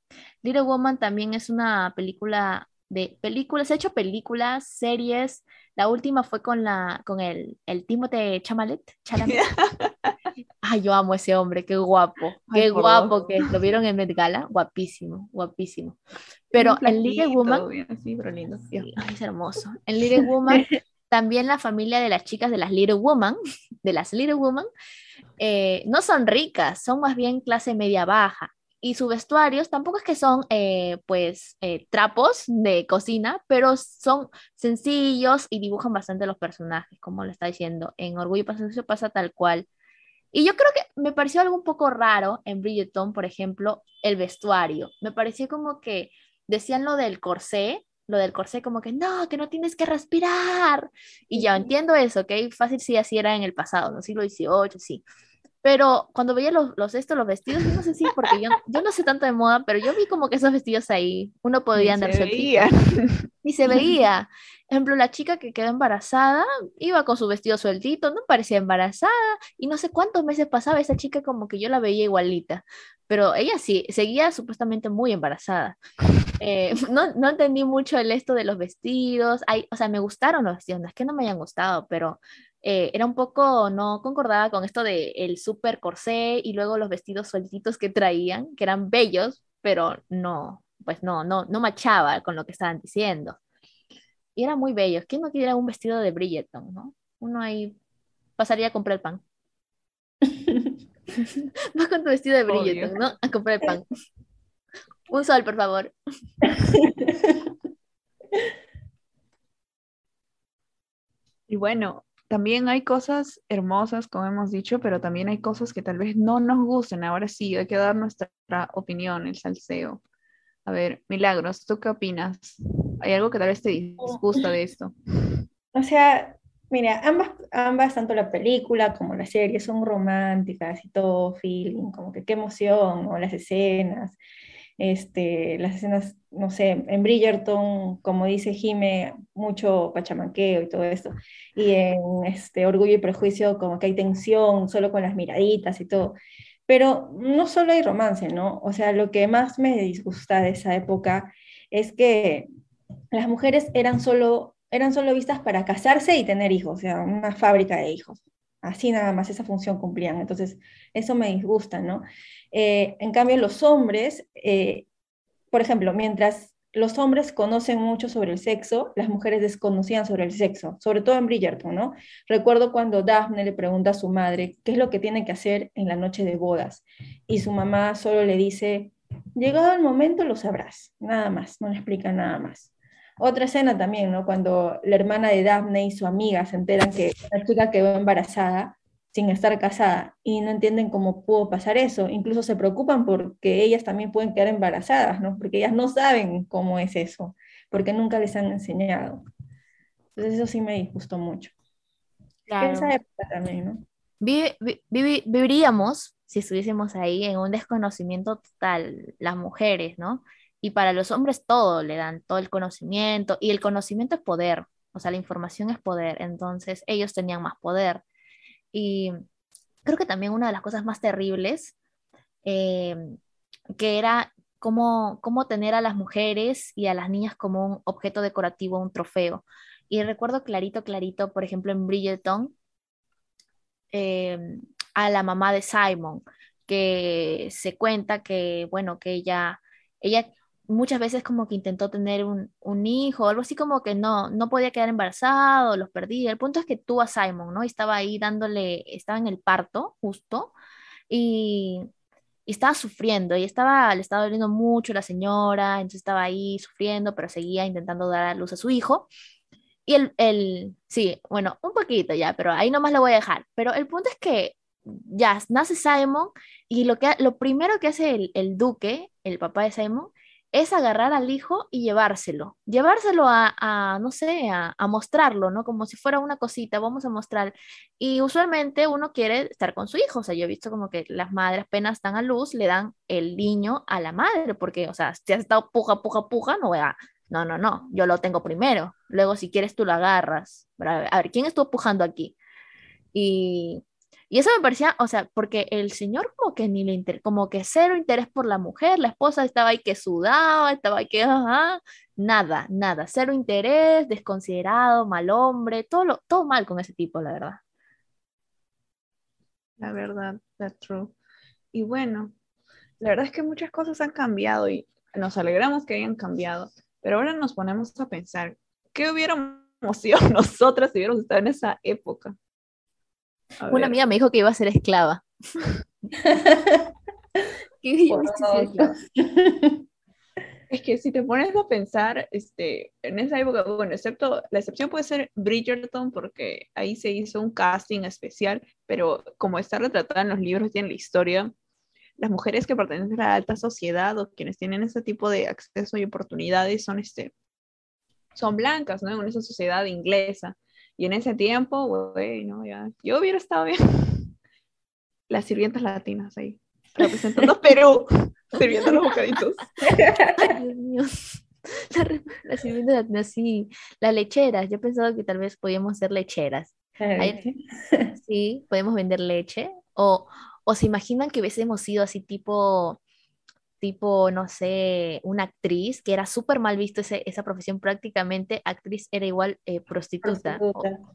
Little Woman también es una película de películas, he hecho películas, series. La última fue con la con el, el Timothée Chalamet. Ay, yo amo a ese hombre, qué guapo, qué guapo que lo vieron en Met Gala, guapísimo, guapísimo. Pero en Little Woman, sí, pero lindo. es hermoso. En Little Woman, también la familia de las chicas de las Little Woman, de las Little Woman, eh, no son ricas, son más bien clase media baja y sus vestuarios tampoco es que son eh, pues eh, trapos de cocina, pero son sencillos y dibujan bastante los personajes, como lo está diciendo. En Orgullo y Paciencia pasa tal cual. Y yo creo que me pareció algo un poco raro en Bridgerton, por ejemplo, el vestuario. Me pareció como que decían lo del corsé, lo del corsé como que no, que no tienes que respirar. Y ya entiendo eso, ¿ok? Fácil si así era en el pasado, en el siglo XVIII, sí. Pero cuando veía los, los, estos, los vestidos, no sé si, porque yo, yo no sé tanto de moda, pero yo vi como que esos vestidos ahí, uno podía andar veía. Y se veía. ejemplo, la chica que quedó embarazada iba con su vestido sueltito, no parecía embarazada, y no sé cuántos meses pasaba esa chica como que yo la veía igualita, pero ella sí, seguía supuestamente muy embarazada. Eh, no, no, entendí mucho el esto de los vestidos, Hay, o sea, me gustaron los vestidos, no es que no me hayan gustado, pero eh, era un poco, no concordaba con esto de el super corsé y luego los vestidos sueltitos que traían, que eran bellos, pero no, pues no, no, no machaba con lo que estaban diciendo. Y era muy bello. ¿Quién no quisiera un vestido de Bridgerton, no? Uno ahí pasaría a comprar el pan. Vas con tu vestido de Bridgerton, ¿no? A comprar el pan. Un sol, por favor. Y bueno, también hay cosas hermosas, como hemos dicho, pero también hay cosas que tal vez no nos gusten. Ahora sí, hay que dar nuestra opinión, el salseo. A ver, Milagros, ¿tú qué opinas? ¿Hay algo que tal vez te disgusta de esto? O sea, mira, ambas, ambas, tanto la película como la serie, son románticas y todo feeling, como que qué emoción, o las escenas este, las escenas, no sé, en Bridgerton, como dice Jime, mucho pachamanqueo y todo esto, y en este, Orgullo y Prejuicio como que hay tensión, solo con las miraditas y todo. Pero no solo hay romance, ¿no? O sea, lo que más me disgusta de esa época es que las mujeres eran solo, eran solo vistas para casarse y tener hijos, o sea, una fábrica de hijos. Así nada más esa función cumplían. Entonces, eso me disgusta, ¿no? Eh, en cambio, los hombres, eh, por ejemplo, mientras los hombres conocen mucho sobre el sexo, las mujeres desconocían sobre el sexo, sobre todo en Bridgerton, ¿no? Recuerdo cuando Daphne le pregunta a su madre qué es lo que tiene que hacer en la noche de bodas y su mamá solo le dice, llegado el momento lo sabrás, nada más, no le explica nada más. Otra escena también, ¿no? Cuando la hermana de Daphne y su amiga se enteran que la chica quedó embarazada sin estar casada y no entienden cómo pudo pasar eso. Incluso se preocupan porque ellas también pueden quedar embarazadas, ¿no? Porque ellas no saben cómo es eso, porque nunca les han enseñado. Entonces eso sí me disgustó mucho. Claro. Esa época también, ¿no? viviríamos, si estuviésemos ahí, en un desconocimiento total, las mujeres, ¿no? Y para los hombres todo, le dan todo el conocimiento, y el conocimiento es poder, o sea, la información es poder, entonces ellos tenían más poder. Y creo que también una de las cosas más terribles, eh, que era cómo, cómo tener a las mujeres y a las niñas como un objeto decorativo, un trofeo. Y recuerdo clarito, clarito, por ejemplo, en Bridgerton, eh, a la mamá de Simon, que se cuenta que, bueno, que ella, ella muchas veces como que intentó tener un, un, hijo, algo así como que no, no podía quedar embarazado, los perdía. El punto es que tuvo a Simon, ¿no? Estaba ahí dándole, estaba en el parto justo y, y estaba sufriendo y estaba, le estaba doliendo mucho la señora, entonces estaba ahí sufriendo, pero seguía intentando dar a luz a su hijo. Y el, el, sí, bueno, un poquito ya, pero ahí nomás lo voy a dejar. Pero el punto es que ya nace Simon y lo, que, lo primero que hace el, el duque, el papá de Simon, es agarrar al hijo y llevárselo, llevárselo a, no sé, a, mostrarlo, ¿no? Como si fuera una cosita, vamos a mostrar. Y usualmente uno quiere estar con su hijo, o sea, yo he visto como que las madres apenas están a luz, le dan el niño a la madre, porque, o sea, si has estado puja, puja, puja, no a, no, no, no, yo lo tengo primero, luego si quieres tú lo agarras. A ver, ¿quién estuvo pujando aquí? Y y eso me parecía, o sea, porque el señor como que ni le inter como que cero interés por la mujer, la esposa estaba ahí que sudaba, estaba ahí que, ajá, nada, nada, cero interés, desconsiderado, mal hombre, todo, lo, todo mal con ese tipo, la verdad. La verdad, that's true. Y bueno, la verdad es que muchas cosas han cambiado y nos alegramos que hayan cambiado, pero ahora nos ponemos a pensar, ¿qué hubiéramos sido nosotras si hubiéramos estado en esa época? Una amiga me dijo que iba a ser esclava. Es que si te pones a pensar, este, en esa época, bueno, excepto, la excepción puede ser Bridgerton, porque ahí se hizo un casting especial, pero como está retratada en los libros y en la historia, las mujeres que pertenecen a la alta sociedad o quienes tienen ese tipo de acceso y oportunidades son, este, son blancas, ¿no? En esa sociedad inglesa. Y en ese tiempo, bueno, ya, yo hubiera estado bien. Las sirvientas latinas ahí, representando Perú, sirviendo los bocaditos. Dios mío. las sirvientas latinas, sí. Las lecheras, yo pensaba que tal vez podíamos ser lecheras. sí, podemos vender leche. O, o se imaginan que hubiésemos sido así tipo tipo, no sé, una actriz, que era súper mal visto esa profesión, prácticamente actriz era igual eh, prostituta.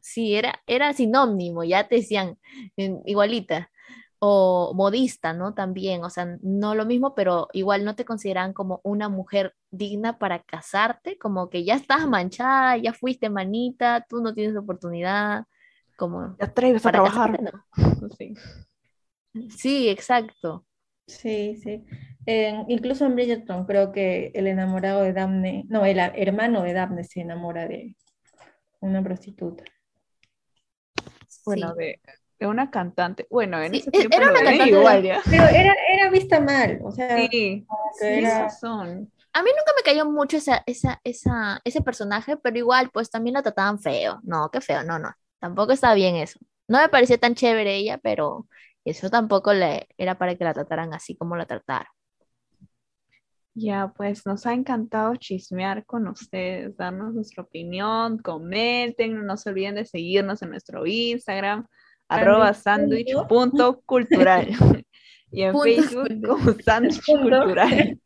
sí, era, era sinónimo, ya te decían igualita. O modista, ¿no? También, o sea, no lo mismo, pero igual no te consideran como una mujer digna para casarte, como que ya estás manchada, ya fuiste manita, tú no tienes oportunidad, como... Te atreves a trabajar. sí. sí, exacto. Sí, sí incluso en Bridgerton creo que el enamorado de Daphne, no, el hermano de Daphne se enamora de una prostituta. Bueno, de, una cantante. Bueno, en ese tiempo era una cantante igual, Pero era, era, vista mal, o sea, sí, son. A mí nunca me cayó mucho esa, esa, esa, ese personaje, pero igual, pues también la trataban feo. No, qué feo, no, no. Tampoco estaba bien eso. No me parecía tan chévere ella, pero eso tampoco le era para que la trataran así como la trataron. Ya, pues nos ha encantado chismear con ustedes, darnos nuestra opinión, comenten, no se olviden de seguirnos en nuestro Instagram, arroba sandwich.cultural y en Facebook como sandwich cultural.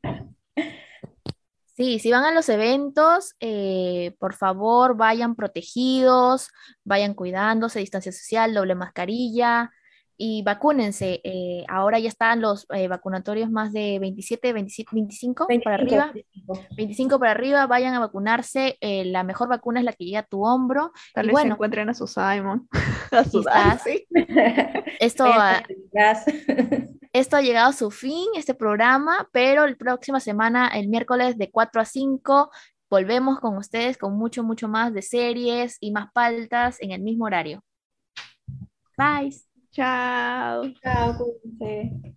Sí, si van a los eventos, eh, por favor vayan protegidos, vayan cuidándose, distancia social, doble mascarilla, y vacúnense. Eh, ahora ya están los eh, vacunatorios más de 27, 25, para arriba. 25. para arriba, vayan a vacunarse. Eh, la mejor vacuna es la que llega a tu hombro. Tal vez se encuentren a su Simon. a su Esto, ha, esto ha llegado a su fin, este programa, pero la próxima semana, el miércoles de 4 a 5, volvemos con ustedes con mucho, mucho más de series y más paltas en el mismo horario. Bye. Chao. Chao, cuídense.